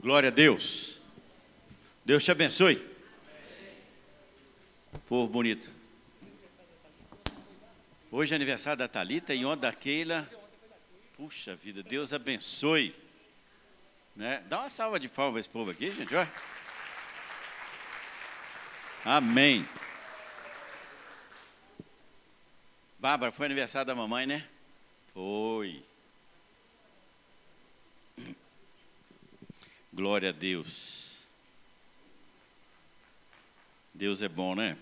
Glória a Deus. Deus te abençoe. Povo bonito. Hoje é aniversário da Talita e ontem da Keila. Puxa vida, Deus abençoe. Né? Dá uma salva de palmas esse povo aqui, gente. Amém. Bárbara, foi aniversário da mamãe, né? Foi. Glória a Deus. Deus é bom, né?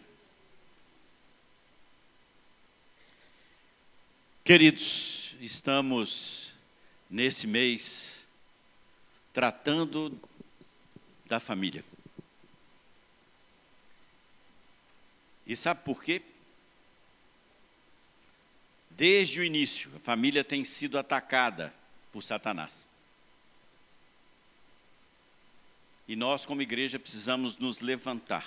Queridos, estamos nesse mês tratando da família. E sabe por quê? Desde o início, a família tem sido atacada por Satanás. E nós, como igreja, precisamos nos levantar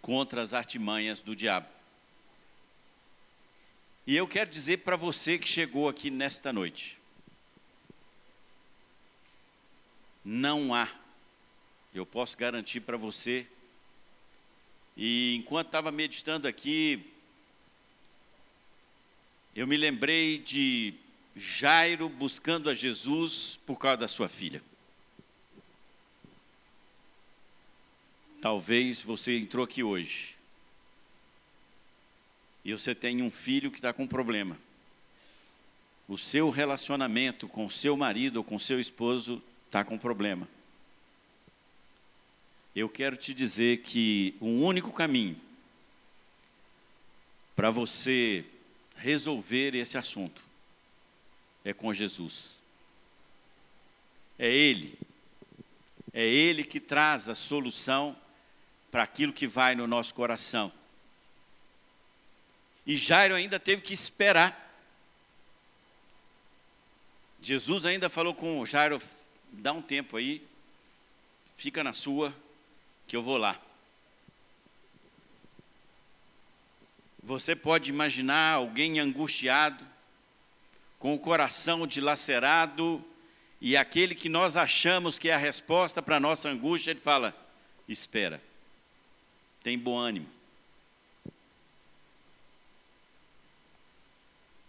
contra as artimanhas do diabo. E eu quero dizer para você que chegou aqui nesta noite: não há, eu posso garantir para você, e enquanto estava meditando aqui, eu me lembrei de Jairo buscando a Jesus por causa da sua filha. Talvez você entrou aqui hoje e você tem um filho que está com problema. O seu relacionamento com o seu marido ou com o seu esposo está com problema. Eu quero te dizer que o um único caminho para você resolver esse assunto é com Jesus. É Ele. É Ele que traz a solução para aquilo que vai no nosso coração. E Jairo ainda teve que esperar. Jesus ainda falou com Jairo: dá um tempo aí, fica na sua, que eu vou lá. Você pode imaginar alguém angustiado, com o coração dilacerado, e aquele que nós achamos que é a resposta para a nossa angústia, ele fala: espera tem bom ânimo.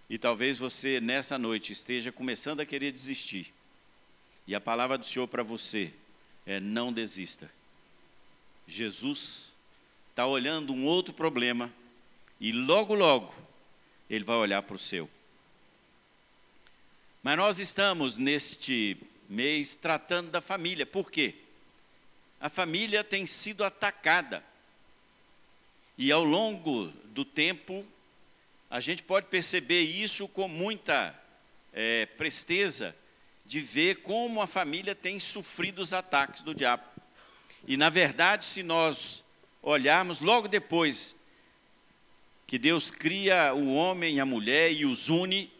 E talvez você nessa noite esteja começando a querer desistir. E a palavra do Senhor para você é: não desista. Jesus está olhando um outro problema e logo, logo, ele vai olhar para o seu. Mas nós estamos neste mês tratando da família. Por quê? A família tem sido atacada. E ao longo do tempo, a gente pode perceber isso com muita é, presteza, de ver como a família tem sofrido os ataques do diabo. E, na verdade, se nós olharmos logo depois que Deus cria o homem e a mulher e os une,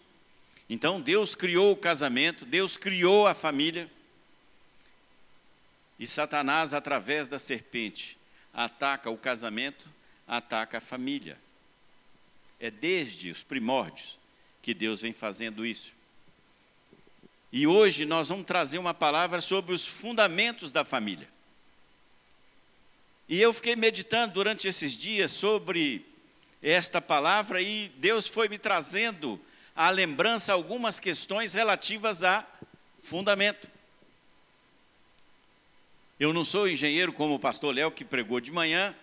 então Deus criou o casamento, Deus criou a família, e Satanás, através da serpente, ataca o casamento, ataca a família. É desde os primórdios que Deus vem fazendo isso. E hoje nós vamos trazer uma palavra sobre os fundamentos da família. E eu fiquei meditando durante esses dias sobre esta palavra e Deus foi me trazendo à lembrança algumas questões relativas a fundamento. Eu não sou engenheiro como o pastor Léo que pregou de manhã,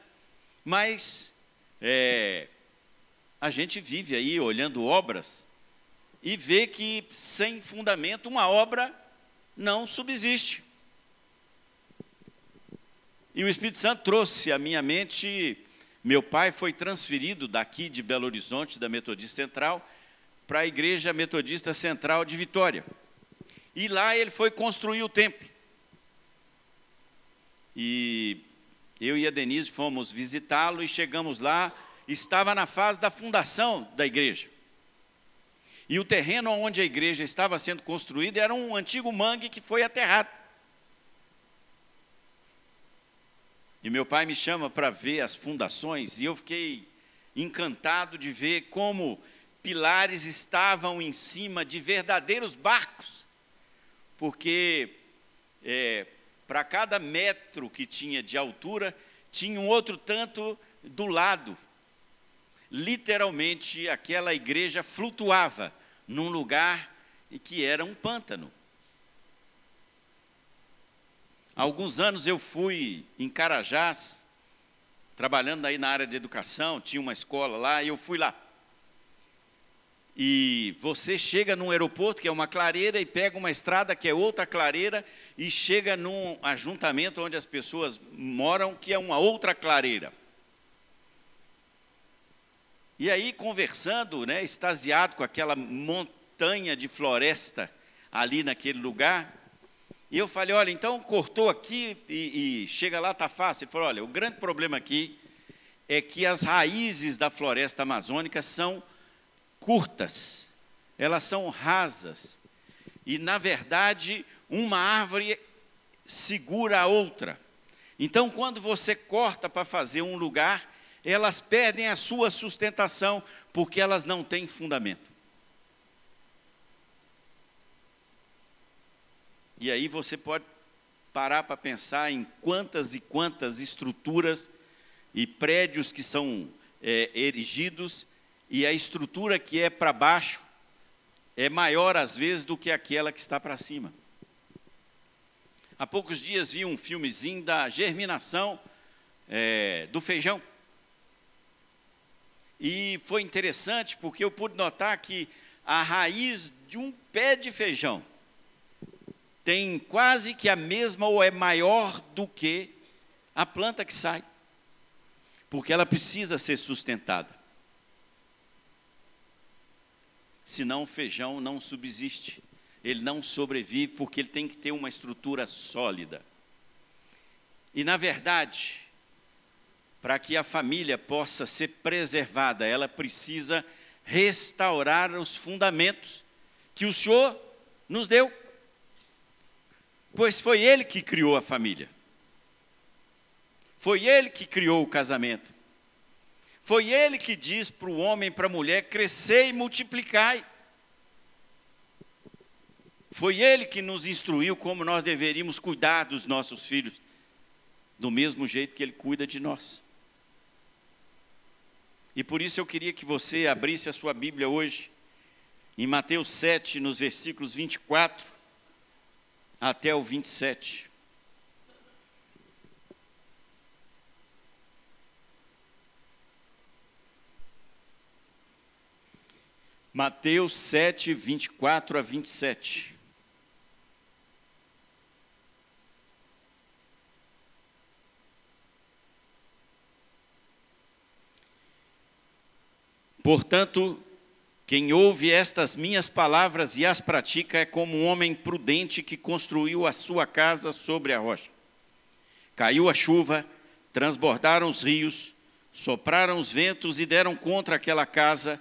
mas é, a gente vive aí olhando obras e vê que sem fundamento uma obra não subsiste. E o Espírito Santo trouxe à minha mente, meu pai foi transferido daqui de Belo Horizonte, da Metodista Central, para a Igreja Metodista Central de Vitória. E lá ele foi construir o templo. E eu e a Denise fomos visitá-lo e chegamos lá, estava na fase da fundação da igreja. E o terreno onde a igreja estava sendo construída era um antigo mangue que foi aterrado. E meu pai me chama para ver as fundações e eu fiquei encantado de ver como pilares estavam em cima de verdadeiros barcos, porque é, para cada metro que tinha de altura, tinha um outro tanto do lado. Literalmente, aquela igreja flutuava num lugar que era um pântano. Há alguns anos eu fui em Carajás, trabalhando aí na área de educação, tinha uma escola lá, e eu fui lá. E você chega num aeroporto que é uma clareira e pega uma estrada que é outra clareira e chega num ajuntamento onde as pessoas moram que é uma outra clareira. E aí conversando, né, extasiado com aquela montanha de floresta ali naquele lugar, e eu falei, olha, então cortou aqui e, e chega lá tá fácil. Ele falou, olha, o grande problema aqui é que as raízes da floresta amazônica são curtas, elas são rasas. E, na verdade, uma árvore segura a outra. Então, quando você corta para fazer um lugar, elas perdem a sua sustentação, porque elas não têm fundamento. E aí você pode parar para pensar em quantas e quantas estruturas e prédios que são é, erigidos e a estrutura que é para baixo é maior às vezes do que aquela que está para cima. Há poucos dias vi um filmezinho da germinação é, do feijão. E foi interessante porque eu pude notar que a raiz de um pé de feijão tem quase que a mesma ou é maior do que a planta que sai, porque ela precisa ser sustentada. Senão o feijão não subsiste. Ele não sobrevive porque ele tem que ter uma estrutura sólida. E na verdade, para que a família possa ser preservada, ela precisa restaurar os fundamentos que o Senhor nos deu. Pois foi Ele que criou a família. Foi Ele que criou o casamento. Foi ele que diz para o homem e para a mulher: crescer e multiplicai. Foi ele que nos instruiu como nós deveríamos cuidar dos nossos filhos, do mesmo jeito que ele cuida de nós. E por isso eu queria que você abrisse a sua Bíblia hoje, em Mateus 7, nos versículos 24 até o 27. Mateus 7, 24 a 27. Portanto, quem ouve estas minhas palavras e as pratica é como um homem prudente que construiu a sua casa sobre a rocha. Caiu a chuva, transbordaram os rios, sopraram os ventos e deram contra aquela casa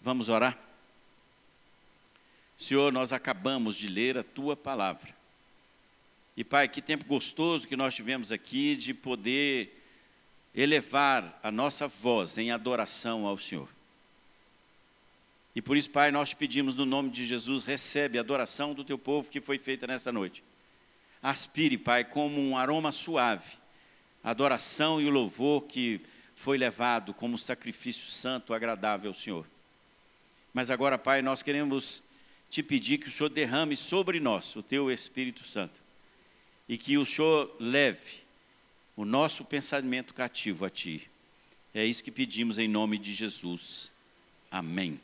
Vamos orar? Senhor, nós acabamos de ler a tua palavra. E Pai, que tempo gostoso que nós tivemos aqui de poder elevar a nossa voz em adoração ao Senhor. E por isso, Pai, nós te pedimos no nome de Jesus, recebe a adoração do teu povo que foi feita nessa noite. Aspire, Pai, como um aroma suave, a adoração e o louvor que foi levado como sacrifício santo, agradável ao Senhor. Mas agora, Pai, nós queremos te pedir que o Senhor derrame sobre nós o teu Espírito Santo e que o Senhor leve o nosso pensamento cativo a ti. É isso que pedimos em nome de Jesus. Amém.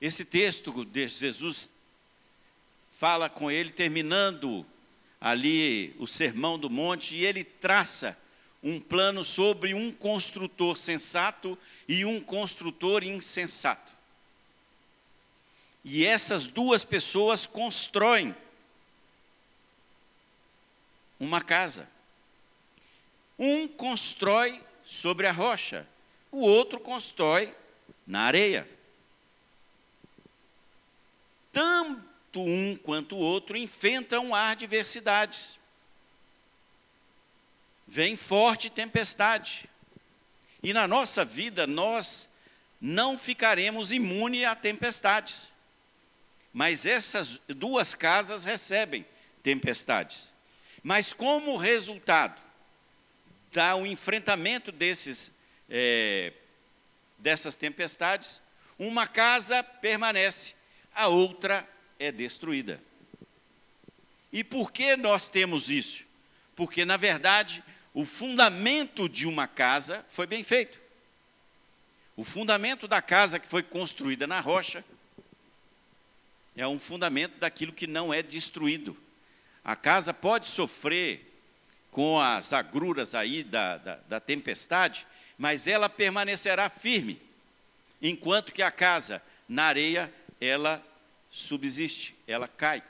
Esse texto de Jesus fala com ele terminando ali o sermão do monte e ele traça um plano sobre um construtor sensato e um construtor insensato. E essas duas pessoas constroem uma casa. Um constrói sobre a rocha, o outro constrói na areia. Tanto um quanto o outro enfrentam adversidades. Vem forte tempestade. E na nossa vida nós não ficaremos imunes a tempestades. Mas essas duas casas recebem tempestades. Mas como resultado do enfrentamento desses, é, dessas tempestades, uma casa permanece, a outra é destruída. E por que nós temos isso? Porque, na verdade, o fundamento de uma casa foi bem feito. O fundamento da casa que foi construída na rocha é um fundamento daquilo que não é destruído. A casa pode sofrer com as agruras aí da, da, da tempestade, mas ela permanecerá firme, enquanto que a casa na areia, ela subsiste, ela cai.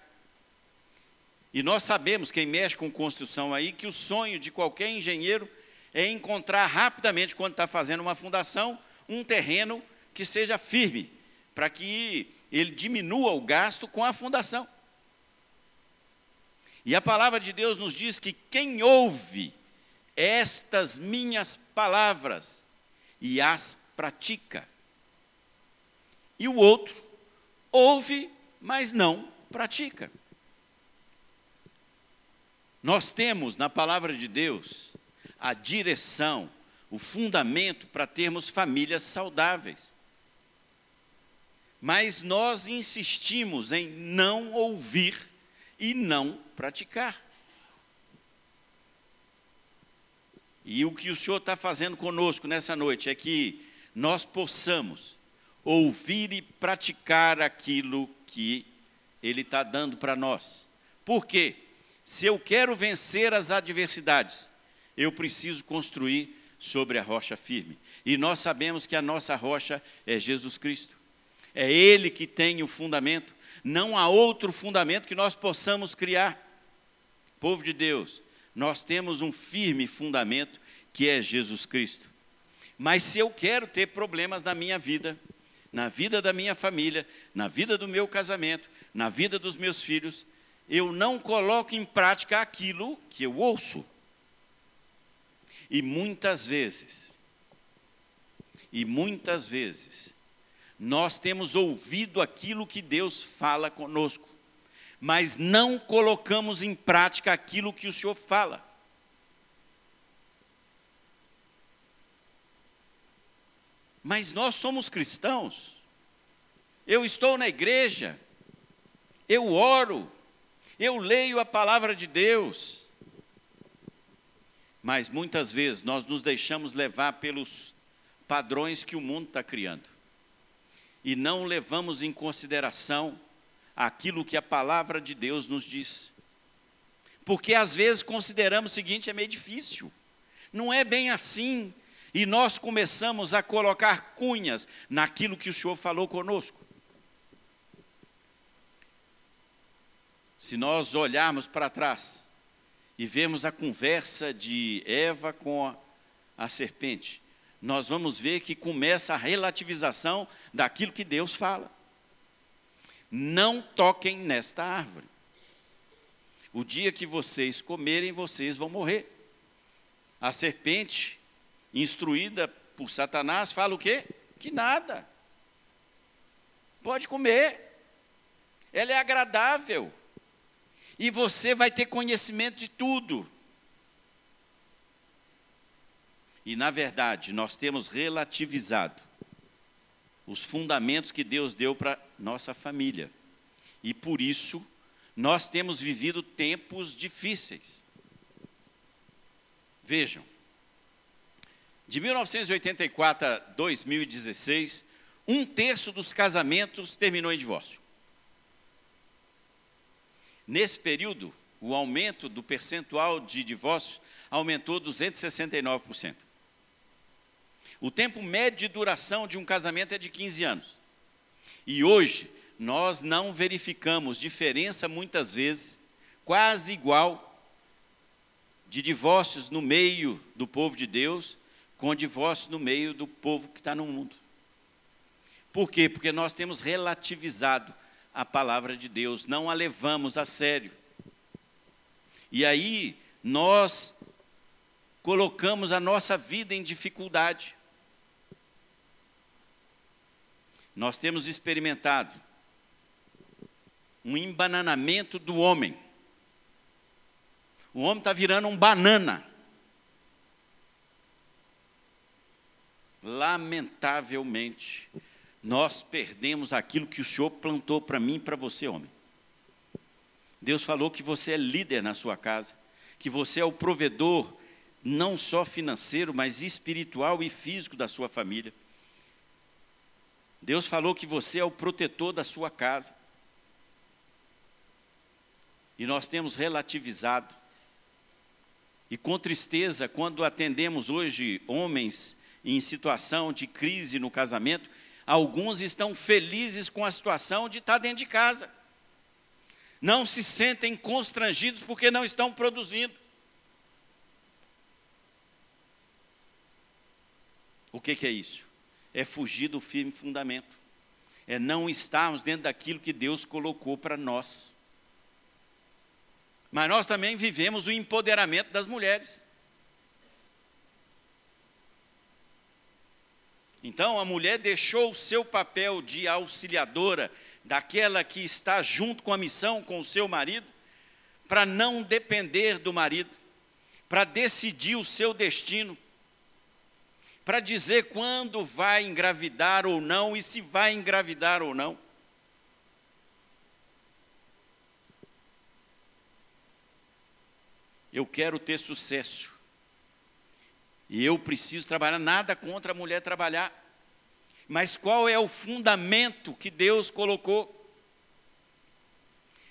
E nós sabemos, quem mexe com construção aí, que o sonho de qualquer engenheiro é encontrar rapidamente, quando está fazendo uma fundação, um terreno que seja firme, para que ele diminua o gasto com a fundação. E a palavra de Deus nos diz que quem ouve estas minhas palavras e as pratica, e o outro ouve, mas não pratica. Nós temos na palavra de Deus a direção, o fundamento para termos famílias saudáveis. Mas nós insistimos em não ouvir e não praticar. E o que o Senhor está fazendo conosco nessa noite é que nós possamos ouvir e praticar aquilo que Ele está dando para nós. Por quê? Se eu quero vencer as adversidades, eu preciso construir sobre a rocha firme. E nós sabemos que a nossa rocha é Jesus Cristo. É Ele que tem o fundamento. Não há outro fundamento que nós possamos criar. Povo de Deus, nós temos um firme fundamento que é Jesus Cristo. Mas se eu quero ter problemas na minha vida, na vida da minha família, na vida do meu casamento, na vida dos meus filhos, eu não coloco em prática aquilo que eu ouço. E muitas vezes, e muitas vezes, nós temos ouvido aquilo que Deus fala conosco, mas não colocamos em prática aquilo que o Senhor fala. Mas nós somos cristãos. Eu estou na igreja, eu oro, eu leio a palavra de Deus, mas muitas vezes nós nos deixamos levar pelos padrões que o mundo está criando e não levamos em consideração aquilo que a palavra de Deus nos diz. Porque às vezes consideramos o seguinte: é meio difícil, não é bem assim, e nós começamos a colocar cunhas naquilo que o Senhor falou conosco. Se nós olharmos para trás e vemos a conversa de Eva com a, a serpente, nós vamos ver que começa a relativização daquilo que Deus fala. Não toquem nesta árvore. O dia que vocês comerem, vocês vão morrer. A serpente, instruída por Satanás, fala o quê? Que nada. Pode comer. Ela é agradável e você vai ter conhecimento de tudo. E, na verdade, nós temos relativizado os fundamentos que Deus deu para nossa família. E por isso, nós temos vivido tempos difíceis. Vejam, de 1984 a 2016, um terço dos casamentos terminou em divórcio. Nesse período, o aumento do percentual de divórcios aumentou 269%. O tempo médio de duração de um casamento é de 15 anos. E hoje, nós não verificamos diferença muitas vezes, quase igual de divórcios no meio do povo de Deus com divórcios no meio do povo que está no mundo. Por quê? Porque nós temos relativizado a palavra de Deus, não a levamos a sério. E aí nós colocamos a nossa vida em dificuldade. Nós temos experimentado um embananamento do homem. O homem está virando um banana. Lamentavelmente, nós perdemos aquilo que o Senhor plantou para mim e para você, homem. Deus falou que você é líder na sua casa, que você é o provedor, não só financeiro, mas espiritual e físico da sua família. Deus falou que você é o protetor da sua casa. E nós temos relativizado. E com tristeza, quando atendemos hoje homens em situação de crise no casamento, alguns estão felizes com a situação de estar dentro de casa. Não se sentem constrangidos porque não estão produzindo. O que, que é isso? É fugir do firme fundamento. É não estarmos dentro daquilo que Deus colocou para nós. Mas nós também vivemos o empoderamento das mulheres. Então a mulher deixou o seu papel de auxiliadora, daquela que está junto com a missão com o seu marido, para não depender do marido, para decidir o seu destino, para dizer quando vai engravidar ou não e se vai engravidar ou não. Eu quero ter sucesso. E eu preciso trabalhar, nada contra a mulher trabalhar. Mas qual é o fundamento que Deus colocou?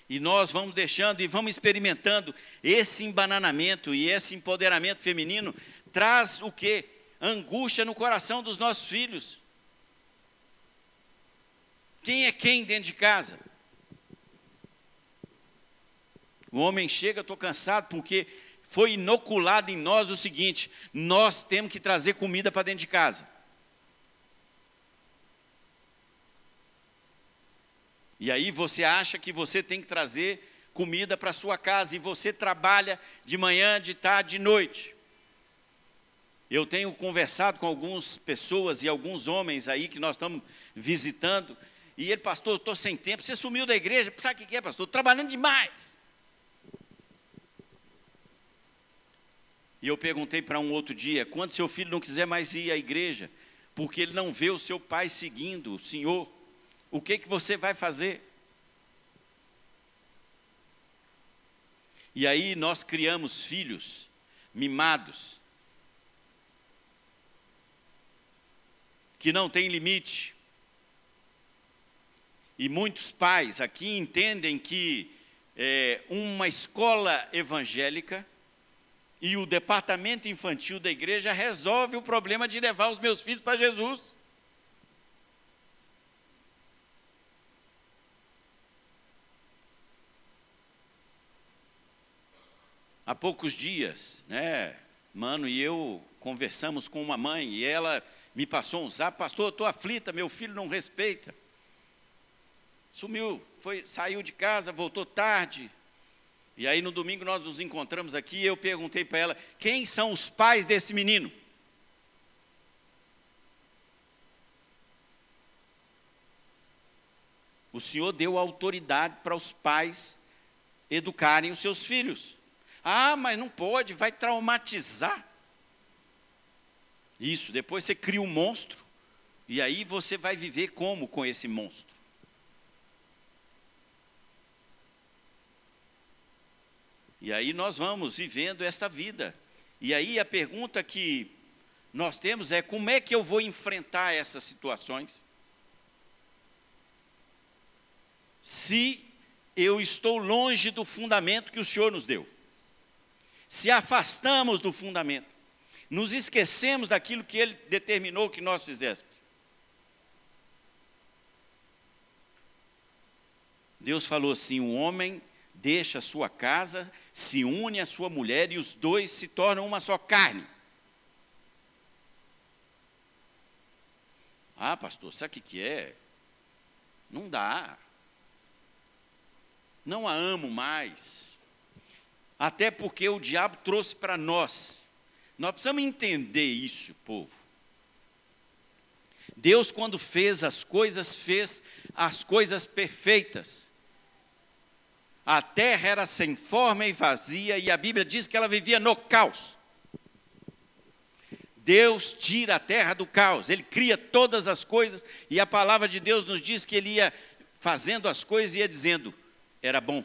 E nós vamos deixando e vamos experimentando esse embananamento e esse empoderamento feminino traz o que? Angústia no coração dos nossos filhos. Quem é quem dentro de casa? O homem chega, estou cansado porque foi inoculado em nós o seguinte: nós temos que trazer comida para dentro de casa. E aí você acha que você tem que trazer comida para sua casa e você trabalha de manhã, de tarde, de noite. Eu tenho conversado com algumas pessoas e alguns homens aí que nós estamos visitando, e ele, pastor, estou sem tempo. Você sumiu da igreja, sabe o que é, pastor? Estou trabalhando demais. E eu perguntei para um outro dia: quando seu filho não quiser mais ir à igreja, porque ele não vê o seu pai seguindo o Senhor, o que, que você vai fazer? E aí nós criamos filhos mimados, que não tem limite. E muitos pais aqui entendem que é, uma escola evangélica e o departamento infantil da igreja resolve o problema de levar os meus filhos para Jesus. Há poucos dias, né, mano e eu conversamos com uma mãe e ela me passou um zap, pastor, eu estou aflita, meu filho não respeita. Sumiu, foi, saiu de casa, voltou tarde, e aí no domingo nós nos encontramos aqui e eu perguntei para ela: quem são os pais desse menino? O Senhor deu autoridade para os pais educarem os seus filhos. Ah, mas não pode, vai traumatizar. Isso, depois você cria um monstro, e aí você vai viver como com esse monstro? E aí nós vamos vivendo esta vida. E aí a pergunta que nós temos é: como é que eu vou enfrentar essas situações? Se eu estou longe do fundamento que o Senhor nos deu, se afastamos do fundamento, nos esquecemos daquilo que Ele determinou que nós fizéssemos. Deus falou assim: o homem deixa a sua casa, se une à sua mulher e os dois se tornam uma só carne. Ah, pastor, sabe o que é? Não dá. Não a amo mais. Até porque o diabo trouxe para nós. Nós precisamos entender isso, povo. Deus, quando fez as coisas, fez as coisas perfeitas. A terra era sem forma e vazia, e a Bíblia diz que ela vivia no caos. Deus tira a terra do caos, Ele cria todas as coisas, e a palavra de Deus nos diz que Ele ia fazendo as coisas e ia dizendo: era bom.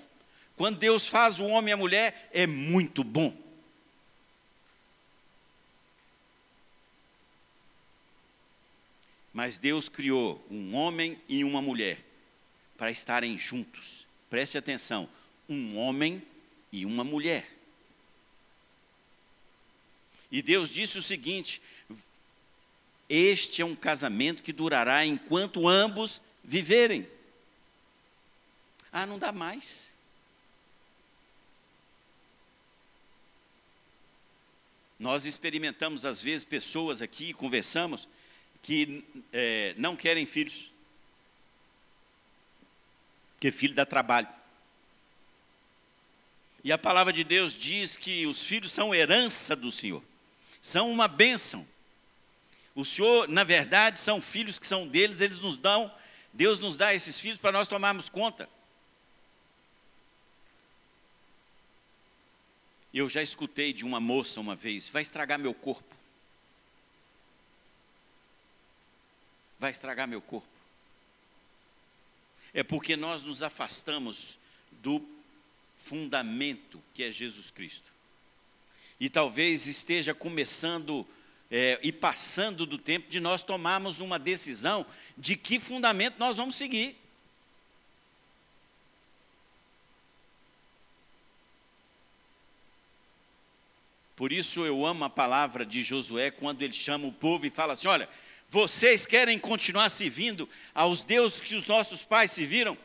Quando Deus faz o homem e a mulher, é muito bom. Mas Deus criou um homem e uma mulher para estarem juntos. Preste atenção: um homem e uma mulher. E Deus disse o seguinte: Este é um casamento que durará enquanto ambos viverem. Ah, não dá mais. Nós experimentamos, às vezes, pessoas aqui, conversamos, que é, não querem filhos. Porque filho dá trabalho. E a palavra de Deus diz que os filhos são herança do Senhor são uma bênção. O Senhor, na verdade, são filhos que são deles, eles nos dão, Deus nos dá esses filhos para nós tomarmos conta. Eu já escutei de uma moça uma vez: vai estragar meu corpo. Vai estragar meu corpo. É porque nós nos afastamos do fundamento que é Jesus Cristo e talvez esteja começando é, e passando do tempo de nós tomarmos uma decisão de que fundamento nós vamos seguir. Por isso eu amo a palavra de Josué quando ele chama o povo e fala assim: olha, vocês querem continuar servindo aos deuses que os nossos pais se viram?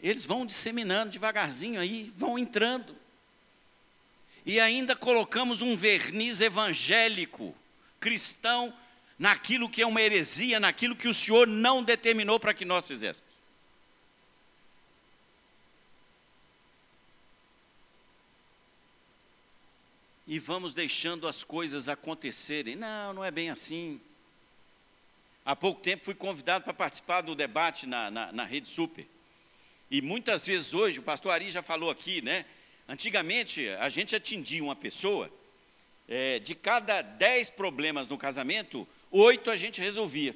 Eles vão disseminando devagarzinho aí, vão entrando. E ainda colocamos um verniz evangélico, cristão, naquilo que é uma heresia, naquilo que o Senhor não determinou para que nós fizéssemos. E vamos deixando as coisas acontecerem. Não, não é bem assim. Há pouco tempo fui convidado para participar do debate na, na, na Rede Super. E muitas vezes hoje, o pastor Ari já falou aqui, né? Antigamente, a gente atingia uma pessoa, é, de cada dez problemas no casamento, oito a gente resolvia.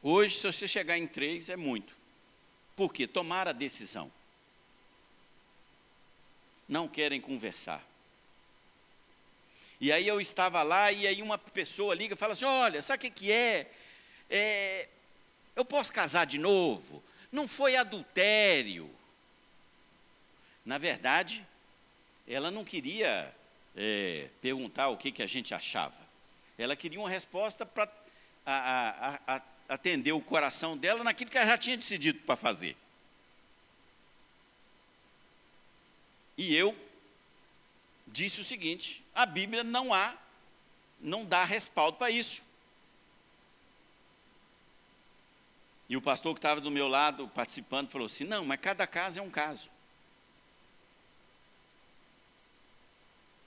Hoje, se você chegar em três, é muito. Por quê? Tomar a decisão. Não querem conversar. E aí eu estava lá, e aí uma pessoa liga e fala assim: olha, sabe o que, é? é eu posso casar de novo? Não foi adultério. Na verdade, ela não queria é, perguntar o que, que a gente achava. Ela queria uma resposta para atender o coração dela naquilo que ela já tinha decidido para fazer. E eu disse o seguinte: a Bíblia não há, não dá respaldo para isso. E o pastor que estava do meu lado participando falou assim: não, mas cada caso é um caso.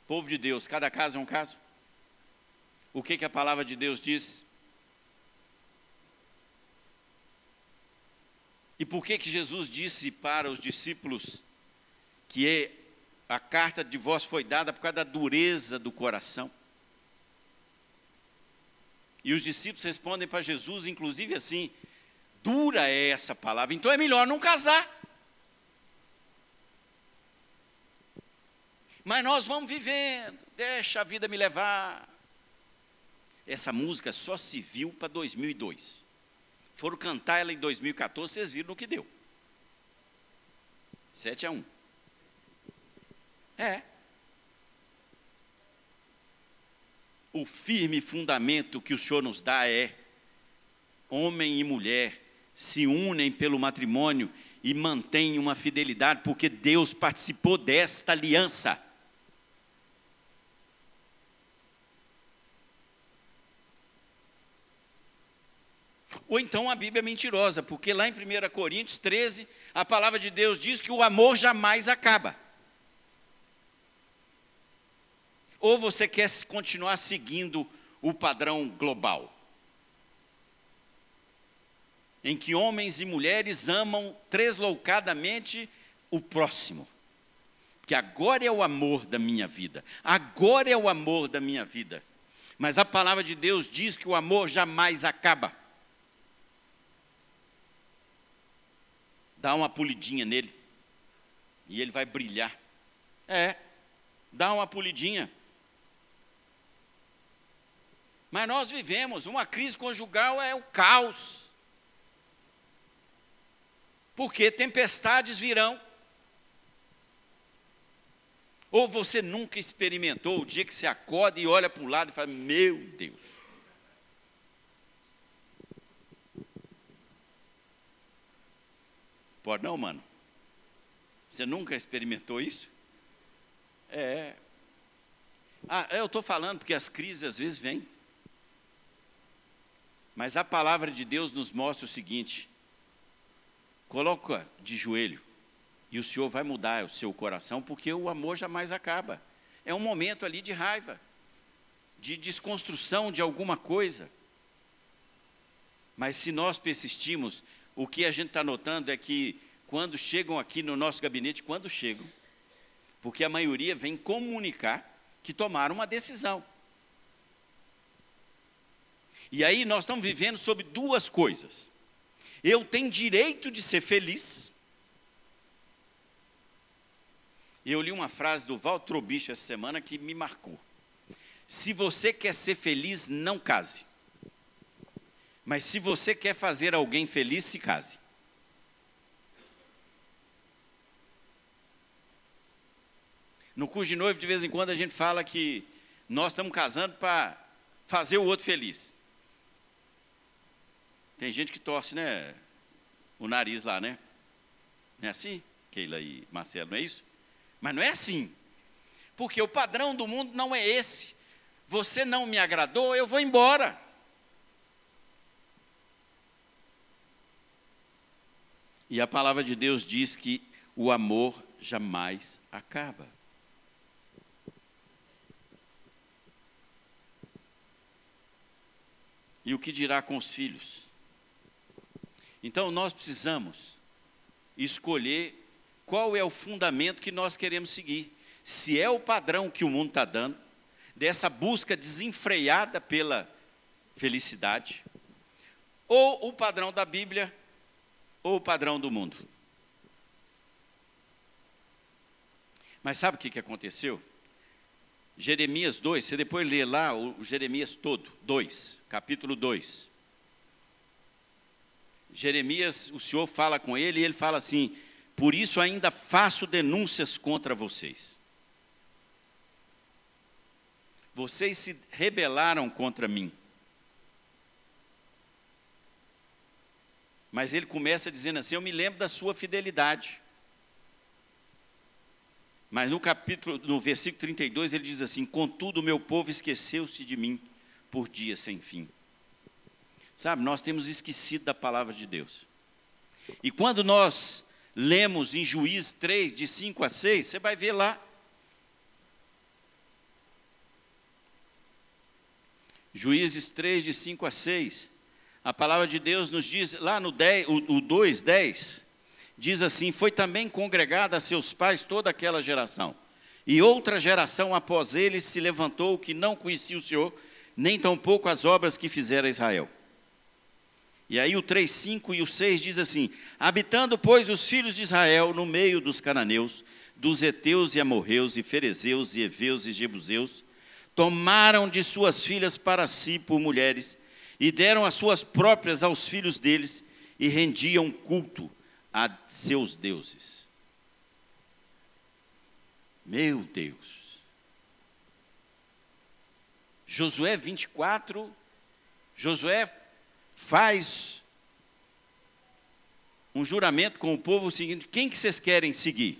Povo de Deus, cada caso é um caso. O que, que a palavra de Deus diz? E por que, que Jesus disse para os discípulos que a carta de divórcio foi dada por causa da dureza do coração? E os discípulos respondem para Jesus, inclusive assim: Dura é essa palavra, então é melhor não casar. Mas nós vamos vivendo, deixa a vida me levar. Essa música só se viu para 2002. Foram cantar ela em 2014, vocês viram no que deu. 7 a 1. É. o firme fundamento que o Senhor nos dá é: homem e mulher se unem pelo matrimônio e mantêm uma fidelidade, porque Deus participou desta aliança. Ou então a Bíblia é mentirosa, porque lá em 1 Coríntios 13, a palavra de Deus diz que o amor jamais acaba. Ou você quer continuar seguindo o padrão global? Em que homens e mulheres amam tresloucadamente o próximo. Que agora é o amor da minha vida. Agora é o amor da minha vida. Mas a palavra de Deus diz que o amor jamais acaba. Dá uma polidinha nele. E ele vai brilhar. É, dá uma polidinha. Mas nós vivemos, uma crise conjugal é o caos. Porque tempestades virão. Ou você nunca experimentou o dia que você acorda e olha para um lado e fala: Meu Deus. Pode não, mano? Você nunca experimentou isso? É. Ah, eu estou falando porque as crises às vezes vêm. Mas a palavra de Deus nos mostra o seguinte: coloca de joelho e o Senhor vai mudar o seu coração, porque o amor jamais acaba. É um momento ali de raiva, de desconstrução de alguma coisa. Mas se nós persistimos, o que a gente está notando é que quando chegam aqui no nosso gabinete, quando chegam, porque a maioria vem comunicar que tomaram uma decisão. E aí nós estamos vivendo sobre duas coisas. Eu tenho direito de ser feliz. Eu li uma frase do Walter Trobich essa semana que me marcou. Se você quer ser feliz, não case. Mas se você quer fazer alguém feliz, se case. No curso de noivo, de vez em quando, a gente fala que nós estamos casando para fazer o outro feliz. Tem gente que torce, né? O nariz lá, né? Não é assim, Keila e Marcelo, não é isso? Mas não é assim. Porque o padrão do mundo não é esse. Você não me agradou, eu vou embora. E a palavra de Deus diz que o amor jamais acaba. E o que dirá com os filhos? Então nós precisamos escolher qual é o fundamento que nós queremos seguir. Se é o padrão que o mundo está dando, dessa busca desenfreada pela felicidade, ou o padrão da Bíblia, ou o padrão do mundo. Mas sabe o que, que aconteceu? Jeremias 2, você depois lê lá o Jeremias todo, 2, capítulo 2. Jeremias, o Senhor fala com ele e ele fala assim: Por isso ainda faço denúncias contra vocês. Vocês se rebelaram contra mim. Mas ele começa dizendo assim: Eu me lembro da sua fidelidade. Mas no capítulo, no versículo 32, ele diz assim: Contudo, meu povo esqueceu-se de mim por dias sem fim. Sabe, nós temos esquecido da palavra de Deus. E quando nós lemos em Juízes 3, de 5 a 6, você vai ver lá. Juízes 3, de 5 a 6. A palavra de Deus nos diz, lá no 10, o, o 2, 10, diz assim: Foi também congregada a seus pais toda aquela geração. E outra geração após eles se levantou que não conhecia o Senhor, nem tampouco as obras que fizera Israel. E aí o 3, 5 e o 6 diz assim: Habitando, pois, os filhos de Israel no meio dos cananeus, dos heteus e amorreus, e ferezeus, e heveus e jebuseus, tomaram de suas filhas para si por mulheres, e deram as suas próprias aos filhos deles, e rendiam culto a seus deuses. Meu Deus. Josué 24, Josué faz um juramento com o povo seguinte: quem que vocês querem seguir?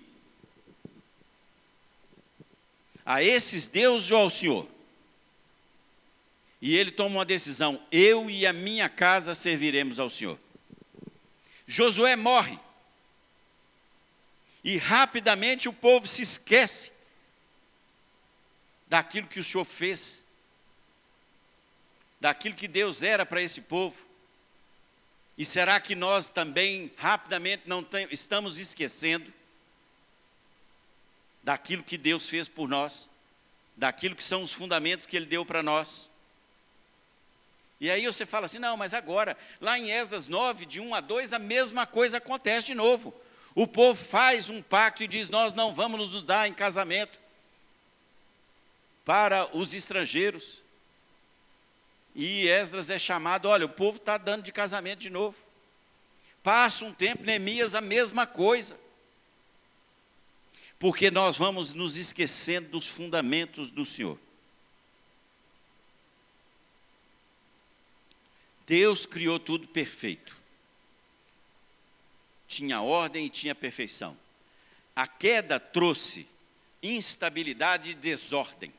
A esses deuses ou ao Senhor? E ele toma uma decisão: eu e a minha casa serviremos ao Senhor. Josué morre. E rapidamente o povo se esquece daquilo que o Senhor fez, daquilo que Deus era para esse povo. E será que nós também rapidamente não tem, estamos esquecendo daquilo que Deus fez por nós, daquilo que são os fundamentos que Ele deu para nós? E aí você fala assim: não, mas agora, lá em Esdras 9, de 1 a 2, a mesma coisa acontece de novo. O povo faz um pacto e diz: nós não vamos nos dar em casamento para os estrangeiros. E Esdras é chamado: olha, o povo está dando de casamento de novo. Passa um tempo, Neemias, a mesma coisa. Porque nós vamos nos esquecendo dos fundamentos do Senhor. Deus criou tudo perfeito. Tinha ordem e tinha perfeição. A queda trouxe instabilidade e desordem.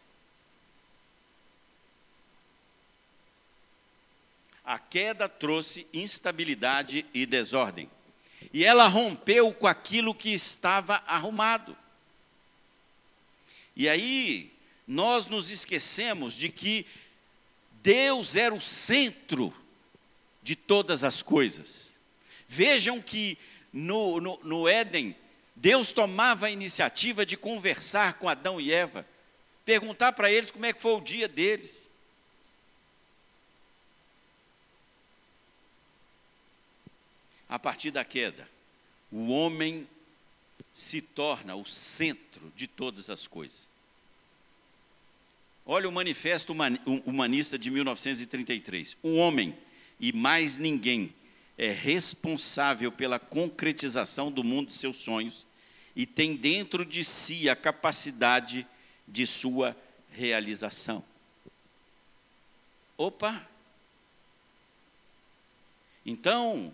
A queda trouxe instabilidade e desordem. E ela rompeu com aquilo que estava arrumado. E aí, nós nos esquecemos de que Deus era o centro de todas as coisas. Vejam que no, no, no Éden, Deus tomava a iniciativa de conversar com Adão e Eva, perguntar para eles como é que foi o dia deles. A partir da queda, o homem se torna o centro de todas as coisas. Olha o Manifesto Humanista de 1933. O homem e mais ninguém é responsável pela concretização do mundo de seus sonhos e tem dentro de si a capacidade de sua realização. Opa! Então,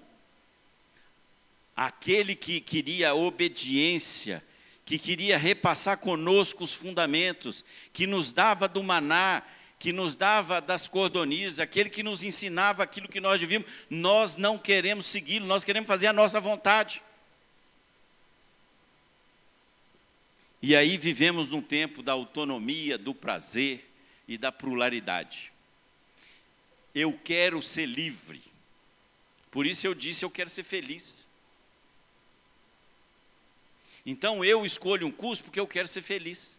aquele que queria obediência, que queria repassar conosco os fundamentos, que nos dava do maná, que nos dava das cordonizas, aquele que nos ensinava aquilo que nós devíamos, nós não queremos segui-lo, nós queremos fazer a nossa vontade. E aí vivemos num tempo da autonomia, do prazer e da pluralidade. Eu quero ser livre. Por isso eu disse, eu quero ser feliz. Então eu escolho um curso porque eu quero ser feliz.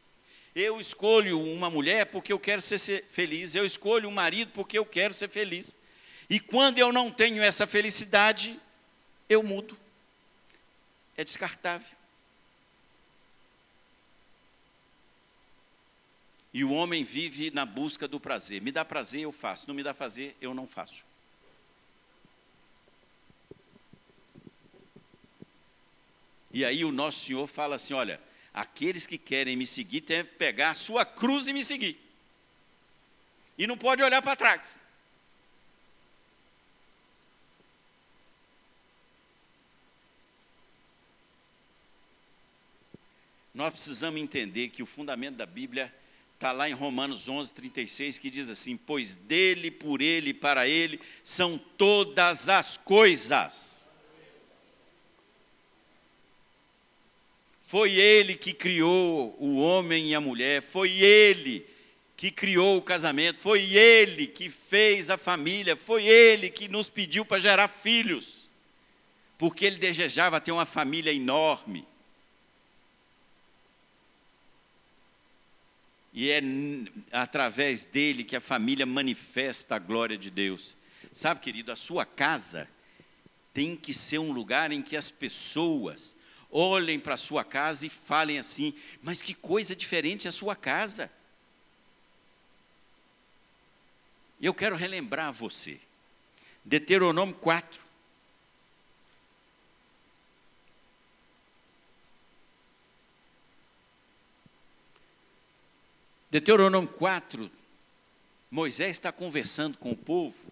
Eu escolho uma mulher porque eu quero ser feliz. Eu escolho um marido porque eu quero ser feliz. E quando eu não tenho essa felicidade, eu mudo. É descartável. E o homem vive na busca do prazer. Me dá prazer, eu faço. Não me dá prazer, eu não faço. E aí o nosso Senhor fala assim: olha, Aqueles que querem me seguir têm que pegar a sua cruz e me seguir. E não pode olhar para trás. Nós precisamos entender que o fundamento da Bíblia está lá em Romanos 11, 36, que diz assim: Pois dele, por ele para ele são todas as coisas. Foi Ele que criou o homem e a mulher, foi Ele que criou o casamento, foi Ele que fez a família, foi Ele que nos pediu para gerar filhos, porque Ele desejava ter uma família enorme. E é através dele que a família manifesta a glória de Deus. Sabe, querido, a sua casa tem que ser um lugar em que as pessoas olhem para a sua casa e falem assim: mas que coisa diferente a sua casa. Eu quero relembrar você. Deuteronômio 4. Deuteronômio 4, Moisés está conversando com o povo,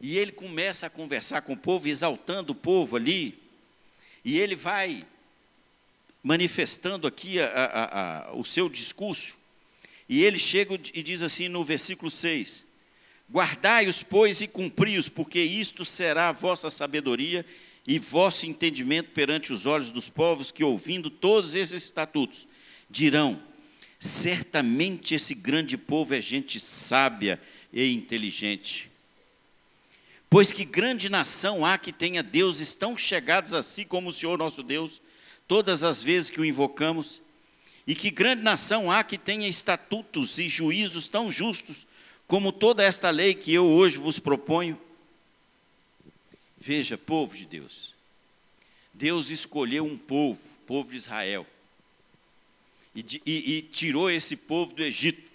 e ele começa a conversar com o povo, exaltando o povo ali, e ele vai manifestando aqui a, a, a, o seu discurso, e ele chega e diz assim no versículo 6: Guardai-os, pois, e cumpri-os, porque isto será a vossa sabedoria e vosso entendimento perante os olhos dos povos que, ouvindo todos esses estatutos, dirão: certamente esse grande povo é gente sábia e inteligente. Pois que grande nação há que tenha deuses tão chegados a si como o Senhor nosso Deus, todas as vezes que o invocamos? E que grande nação há que tenha estatutos e juízos tão justos como toda esta lei que eu hoje vos proponho? Veja, povo de Deus, Deus escolheu um povo, povo de Israel, e, e, e tirou esse povo do Egito.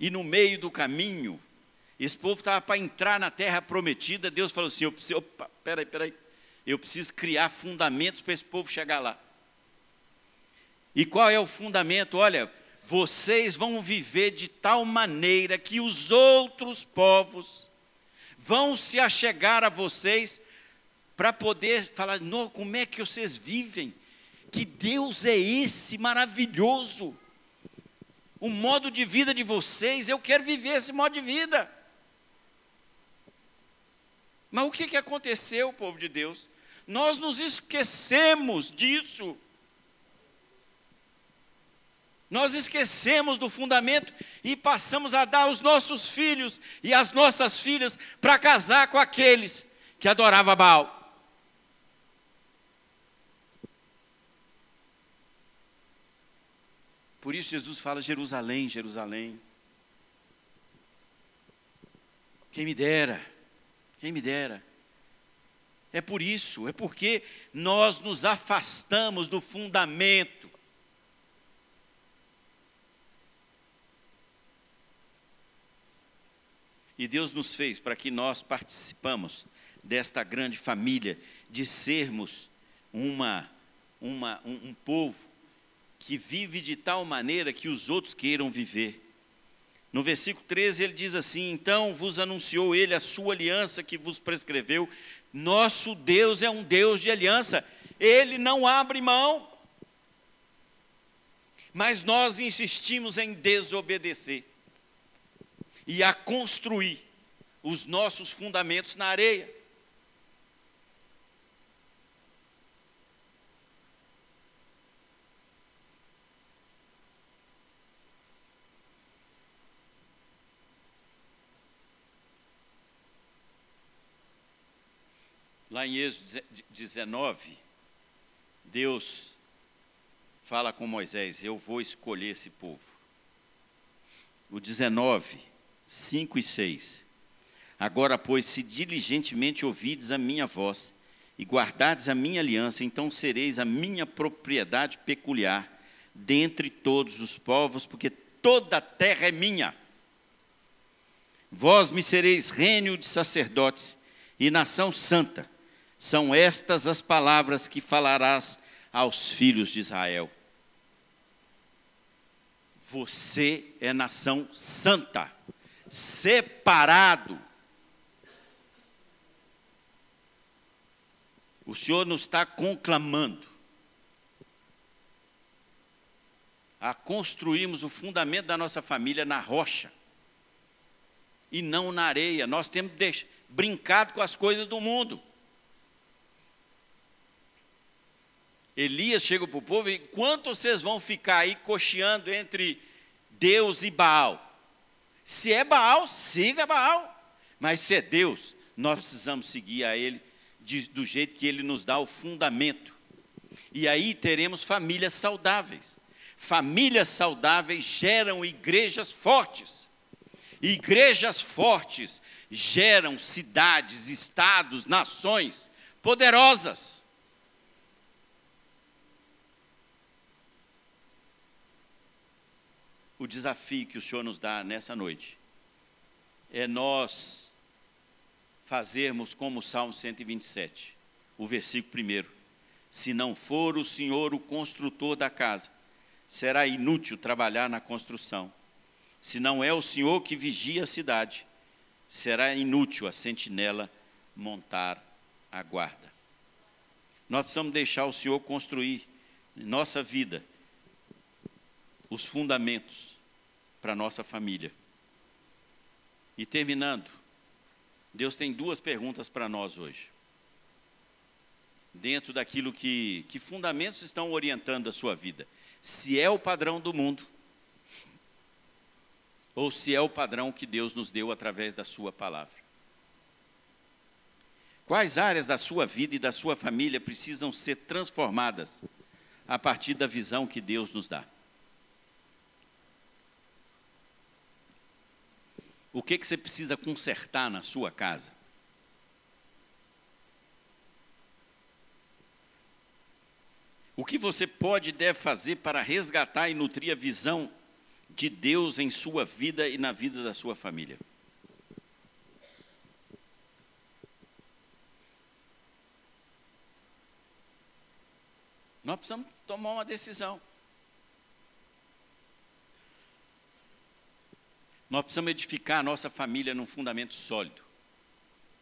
E no meio do caminho, esse povo estava para entrar na terra prometida, Deus falou assim: opa, peraí, peraí, eu preciso criar fundamentos para esse povo chegar lá. E qual é o fundamento? Olha, vocês vão viver de tal maneira que os outros povos vão se achegar a vocês para poder falar: não, como é que vocês vivem? Que Deus é esse maravilhoso? O modo de vida de vocês, eu quero viver esse modo de vida. Mas o que, que aconteceu, povo de Deus? Nós nos esquecemos disso. Nós esquecemos do fundamento e passamos a dar os nossos filhos e as nossas filhas para casar com aqueles que adoravam Baal. Por isso Jesus fala Jerusalém, Jerusalém. Quem me dera, quem me dera. É por isso, é porque nós nos afastamos do fundamento E Deus nos fez para que nós participamos desta grande família, de sermos uma, uma, um, um povo que vive de tal maneira que os outros queiram viver. No versículo 13 ele diz assim: Então vos anunciou ele a sua aliança que vos prescreveu. Nosso Deus é um Deus de aliança, ele não abre mão. Mas nós insistimos em desobedecer e a construir os nossos fundamentos na areia. Lá em Êxodo 19, Deus fala com Moisés: Eu vou escolher esse povo. O 19 5 e 6. Agora, pois, se diligentemente ouvides a minha voz e guardardes a minha aliança, então sereis a minha propriedade peculiar dentre todos os povos, porque toda a terra é minha. Vós me sereis reino de sacerdotes e nação santa. São estas as palavras que falarás aos filhos de Israel. Você é nação santa separado. O Senhor nos está conclamando a construirmos o fundamento da nossa família na rocha e não na areia. Nós temos brincado com as coisas do mundo. Elias chega para o povo e quanto vocês vão ficar aí cocheando entre Deus e Baal? Se é Baal, siga Baal. Mas se é Deus, nós precisamos seguir a Ele de, do jeito que Ele nos dá o fundamento. E aí teremos famílias saudáveis. Famílias saudáveis geram igrejas fortes. Igrejas fortes geram cidades, estados, nações poderosas. O desafio que o Senhor nos dá nessa noite é nós fazermos como o Salmo 127, o versículo primeiro. Se não for o Senhor o construtor da casa, será inútil trabalhar na construção. Se não é o Senhor que vigia a cidade, será inútil a sentinela montar a guarda. Nós precisamos deixar o Senhor construir nossa vida os fundamentos para a nossa família. E terminando, Deus tem duas perguntas para nós hoje. Dentro daquilo que, que fundamentos estão orientando a sua vida. Se é o padrão do mundo, ou se é o padrão que Deus nos deu através da Sua palavra. Quais áreas da sua vida e da sua família precisam ser transformadas a partir da visão que Deus nos dá? O que, que você precisa consertar na sua casa? O que você pode e deve fazer para resgatar e nutrir a visão de Deus em sua vida e na vida da sua família? Nós precisamos tomar uma decisão. Nós precisamos edificar a nossa família num fundamento sólido,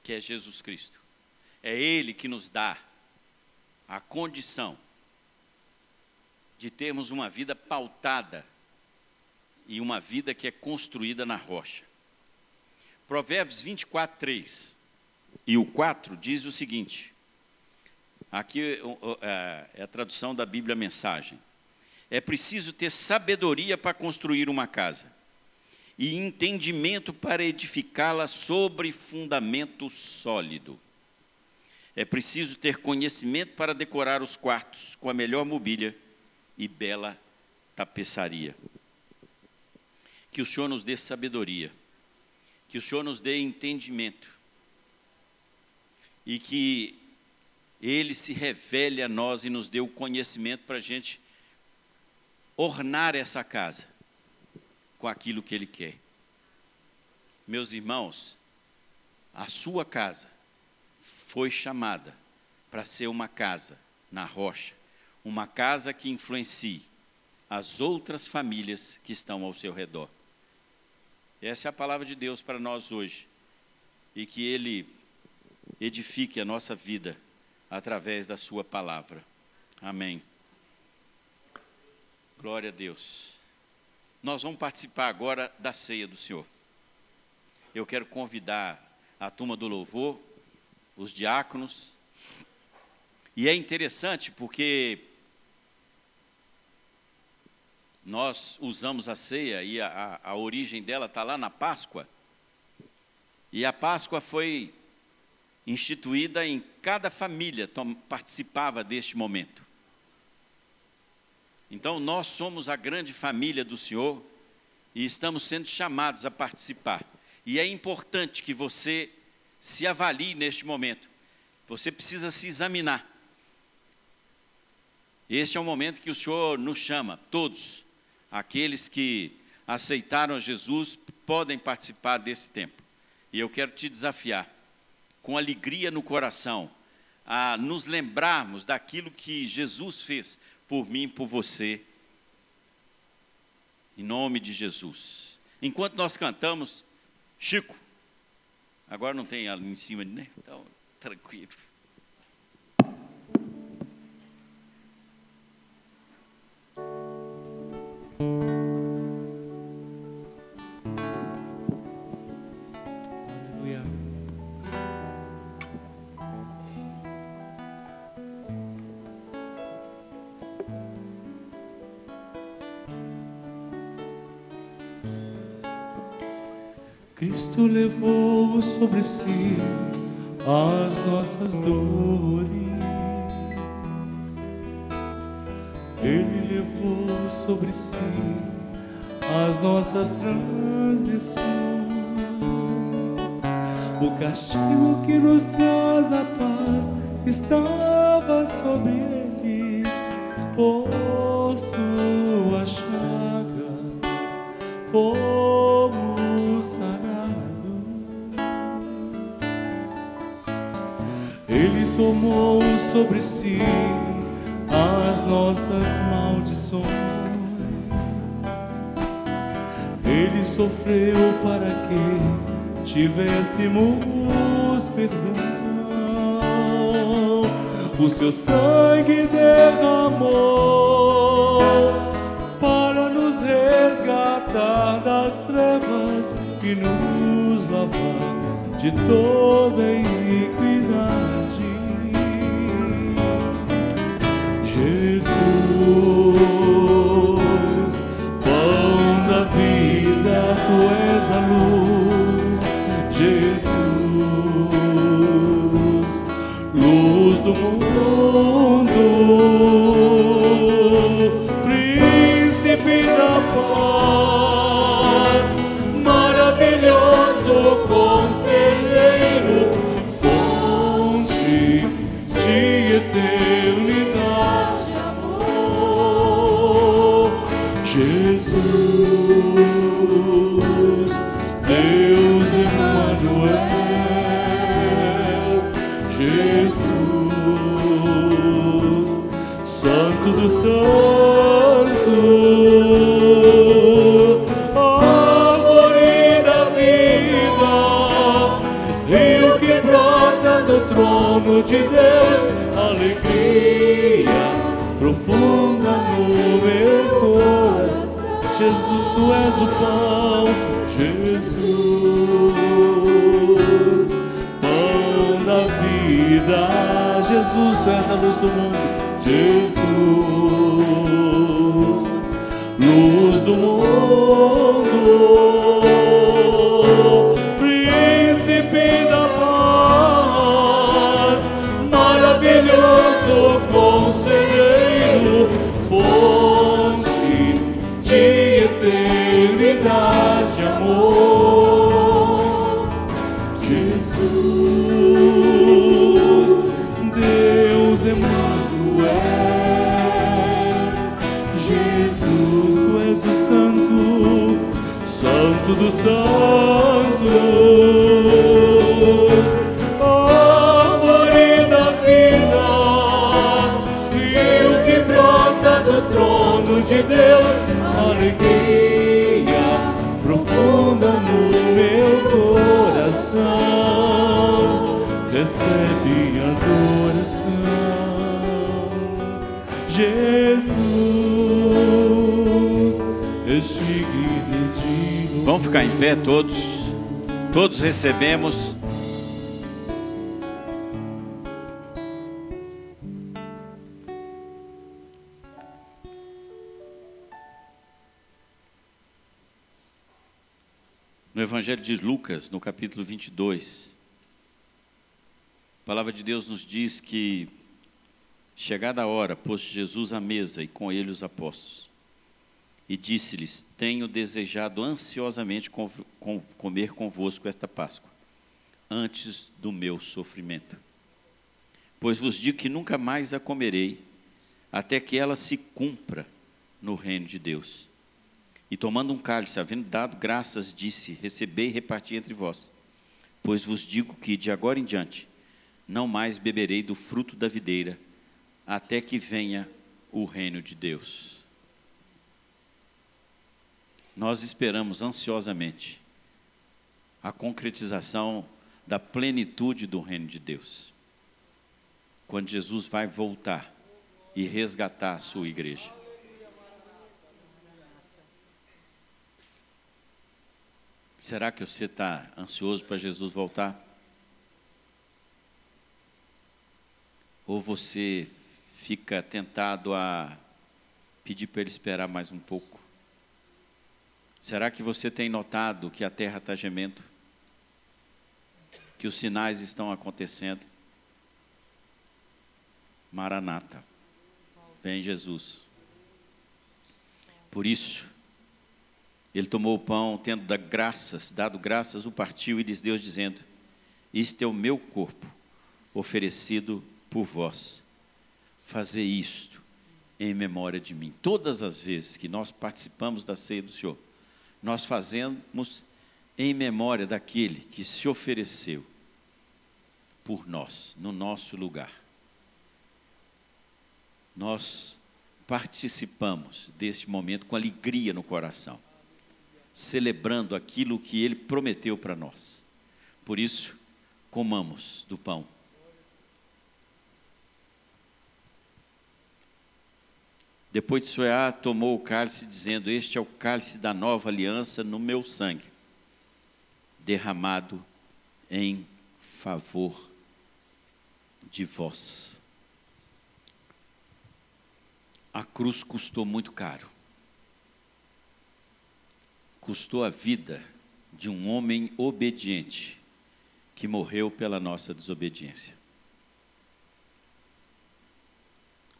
que é Jesus Cristo. É Ele que nos dá a condição de termos uma vida pautada e uma vida que é construída na rocha. Provérbios 24, 3 e o 4 diz o seguinte: aqui é, é a tradução da Bíblia Mensagem. É preciso ter sabedoria para construir uma casa e entendimento para edificá-la sobre fundamento sólido. É preciso ter conhecimento para decorar os quartos com a melhor mobília e bela tapeçaria. Que o Senhor nos dê sabedoria, que o Senhor nos dê entendimento e que Ele se revele a nós e nos dê o conhecimento para a gente ornar essa casa com aquilo que Ele quer. Meus irmãos, a sua casa foi chamada para ser uma casa na rocha, uma casa que influencie as outras famílias que estão ao seu redor. Essa é a palavra de Deus para nós hoje. E que Ele edifique a nossa vida através da Sua palavra. Amém. Glória a Deus nós vamos participar agora da ceia do Senhor. Eu quero convidar a turma do louvor, os diáconos. E é interessante porque nós usamos a ceia e a, a, a origem dela está lá na Páscoa. E a Páscoa foi instituída em cada família, participava deste momento. Então, nós somos a grande família do Senhor e estamos sendo chamados a participar. E é importante que você se avalie neste momento. Você precisa se examinar. Este é o momento que o Senhor nos chama, todos, aqueles que aceitaram Jesus podem participar desse tempo. E eu quero te desafiar, com alegria no coração, a nos lembrarmos daquilo que Jesus fez por mim, por você. Em nome de Jesus. Enquanto nós cantamos, Chico, agora não tem ali em cima, né? Então, tranquilo. Cristo levou sobre si as nossas dores. Ele levou sobre si as nossas transgressões. O castigo que nos traz a paz estava sobre ele. Por suas chagas, fomos sobre si as nossas maldições Ele sofreu para que tivéssemos perdão. O seu sangue derramou para nos resgatar das trevas e nos lavar de toda iniquidade. De Deus, alegria profunda no meu coração. Jesus, tu és o pão, Jesus, pão da vida. Jesus, tu és a luz do mundo. Jesus, recebe adoração. Jesus, és digno de Vamos ficar em pé todos. Todos recebemos. No Evangelho de Lucas, no capítulo 22, a palavra de Deus nos diz que, chegada a hora, pôs Jesus à mesa e com ele os apóstolos e disse-lhes: Tenho desejado ansiosamente comer convosco esta Páscoa, antes do meu sofrimento. Pois vos digo que nunca mais a comerei, até que ela se cumpra no reino de Deus. E tomando um cálice, havendo dado graças, disse: Recebei e reparti entre vós. Pois vos digo que de agora em diante não mais beberei do fruto da videira, até que venha o reino de Deus. Nós esperamos ansiosamente a concretização da plenitude do reino de Deus. Quando Jesus vai voltar e resgatar a sua igreja. Será que você está ansioso para Jesus voltar? Ou você fica tentado a pedir para ele esperar mais um pouco? Será que você tem notado que a terra está gemendo? Que os sinais estão acontecendo? Maranata, vem Jesus. Por isso, ele tomou o pão, tendo dado graças, dado graças, o partiu e lhes deu, dizendo: Isto é o meu corpo, oferecido por vós. Fazer isto em memória de mim. Todas as vezes que nós participamos da ceia do Senhor, nós fazemos em memória daquele que se ofereceu por nós, no nosso lugar. Nós participamos desse momento com alegria no coração. celebrando aquilo que ele prometeu para nós. Por isso, comamos do pão. Depois de soar, tomou o cálice, dizendo: Este é o cálice da nova aliança no meu sangue, derramado em favor de vós. A cruz custou muito caro. Custou a vida de um homem obediente que morreu pela nossa desobediência.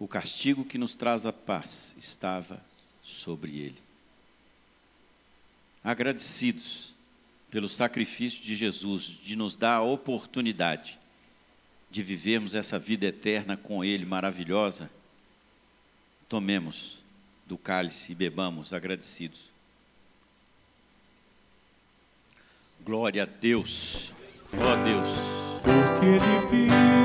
O castigo que nos traz a paz estava sobre ele. Agradecidos pelo sacrifício de Jesus, de nos dar a oportunidade de vivermos essa vida eterna com Ele maravilhosa, tomemos do cálice e bebamos agradecidos. Glória a Deus, ó Deus. Porque Ele vive,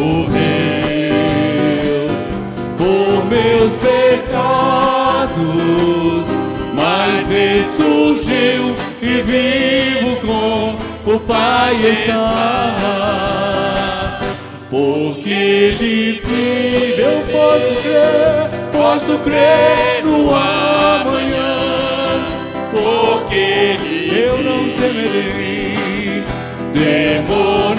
morreu por meus pecados, mas ressurgiu e vivo com o Pai está. Porque Ele vive, eu posso crer, posso crer no amanhã. Porque Ele eu não temerei, demora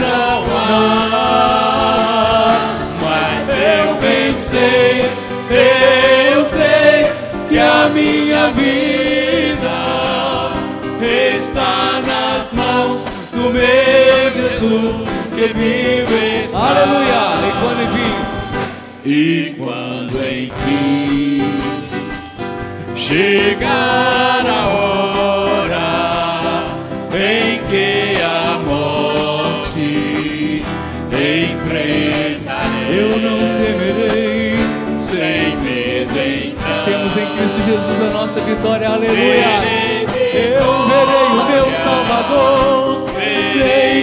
meu Jesus que vive está. Aleluia! E quando enfim, E quando enfim chegar a hora em que a morte enfrentarei, eu não temerei, sem medo então. temos em Cristo Jesus a nossa vitória. Aleluia! Eu verei o meu Salvador,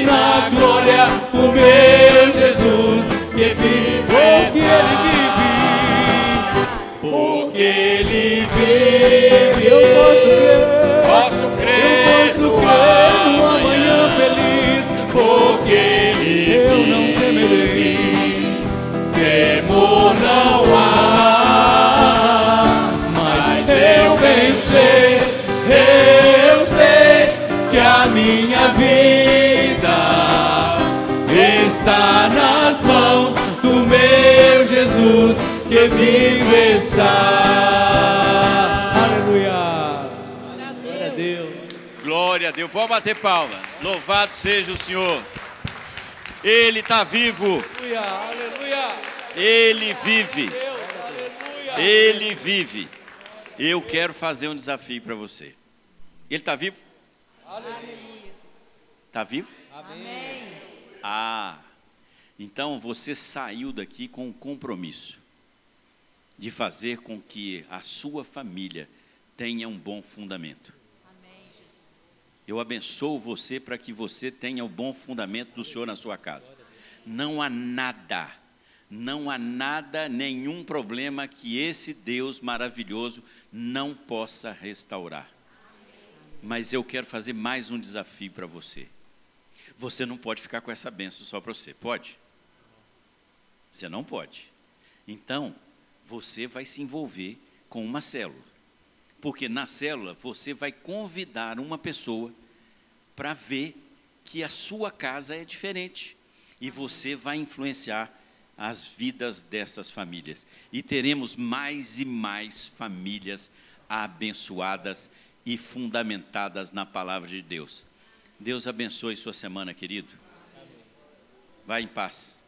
na glória o meu Jesus que vive, porque ele vive, porque ele vive. Eu posso crer, posso crer, eu posso crer está nas mãos do meu Jesus que vivo está. Aleluia! Glória a Deus! Glória a Deus. Pode bater palma. Louvado seja o Senhor. Ele está vivo. Aleluia! Aleluia! Ele vive. Aleluia! Ele vive. Eu quero fazer um desafio para você. Ele está vivo? Está vivo? Amém. Ah, então você saiu daqui com um compromisso de fazer com que a sua família tenha um bom fundamento. Amém, Jesus. Eu abençoo você para que você tenha o bom fundamento do Senhor na sua casa. Não há nada, não há nada, nenhum problema que esse Deus maravilhoso não possa restaurar. Mas eu quero fazer mais um desafio para você. Você não pode ficar com essa benção só para você, pode? Você não pode. Então, você vai se envolver com uma célula. Porque na célula você vai convidar uma pessoa para ver que a sua casa é diferente. E você vai influenciar as vidas dessas famílias. E teremos mais e mais famílias abençoadas e fundamentadas na palavra de Deus. Deus abençoe sua semana, querido. Vá em paz.